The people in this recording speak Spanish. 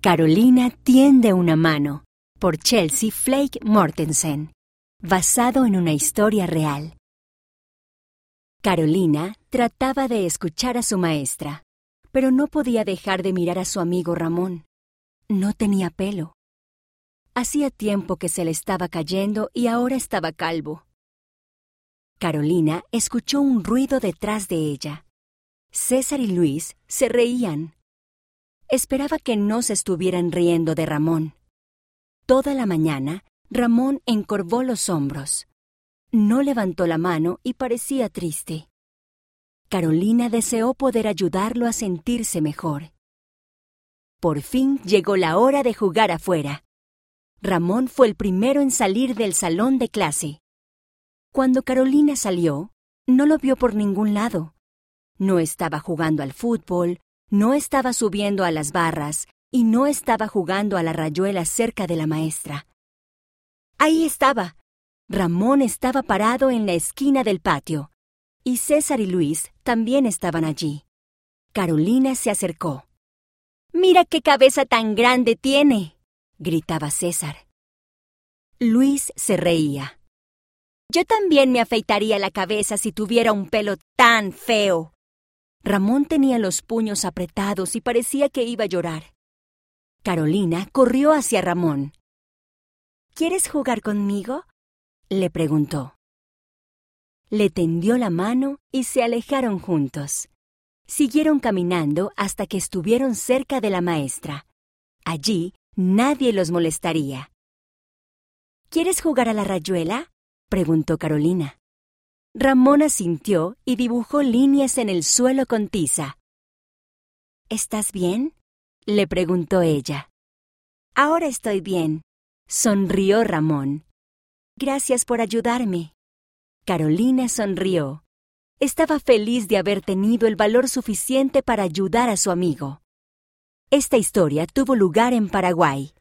Carolina tiende una mano por Chelsea Flake Mortensen, basado en una historia real. Carolina trataba de escuchar a su maestra, pero no podía dejar de mirar a su amigo Ramón. No tenía pelo. Hacía tiempo que se le estaba cayendo y ahora estaba calvo. Carolina escuchó un ruido detrás de ella. César y Luis se reían. Esperaba que no se estuvieran riendo de Ramón. Toda la mañana, Ramón encorvó los hombros. No levantó la mano y parecía triste. Carolina deseó poder ayudarlo a sentirse mejor. Por fin llegó la hora de jugar afuera. Ramón fue el primero en salir del salón de clase. Cuando Carolina salió, no lo vio por ningún lado. No estaba jugando al fútbol, no estaba subiendo a las barras y no estaba jugando a la rayuela cerca de la maestra. Ahí estaba, Ramón estaba parado en la esquina del patio, y César y Luis también estaban allí. Carolina se acercó. Mira qué cabeza tan grande tiene, gritaba César. Luis se reía. Yo también me afeitaría la cabeza si tuviera un pelo tan feo. Ramón tenía los puños apretados y parecía que iba a llorar. Carolina corrió hacia Ramón. ¿Quieres jugar conmigo? le preguntó. Le tendió la mano y se alejaron juntos. Siguieron caminando hasta que estuvieron cerca de la maestra. Allí nadie los molestaría. ¿Quieres jugar a la rayuela? preguntó Carolina. Ramón asintió y dibujó líneas en el suelo con tiza. ¿Estás bien? le preguntó ella. Ahora estoy bien, sonrió Ramón. Gracias por ayudarme. Carolina sonrió. Estaba feliz de haber tenido el valor suficiente para ayudar a su amigo. Esta historia tuvo lugar en Paraguay.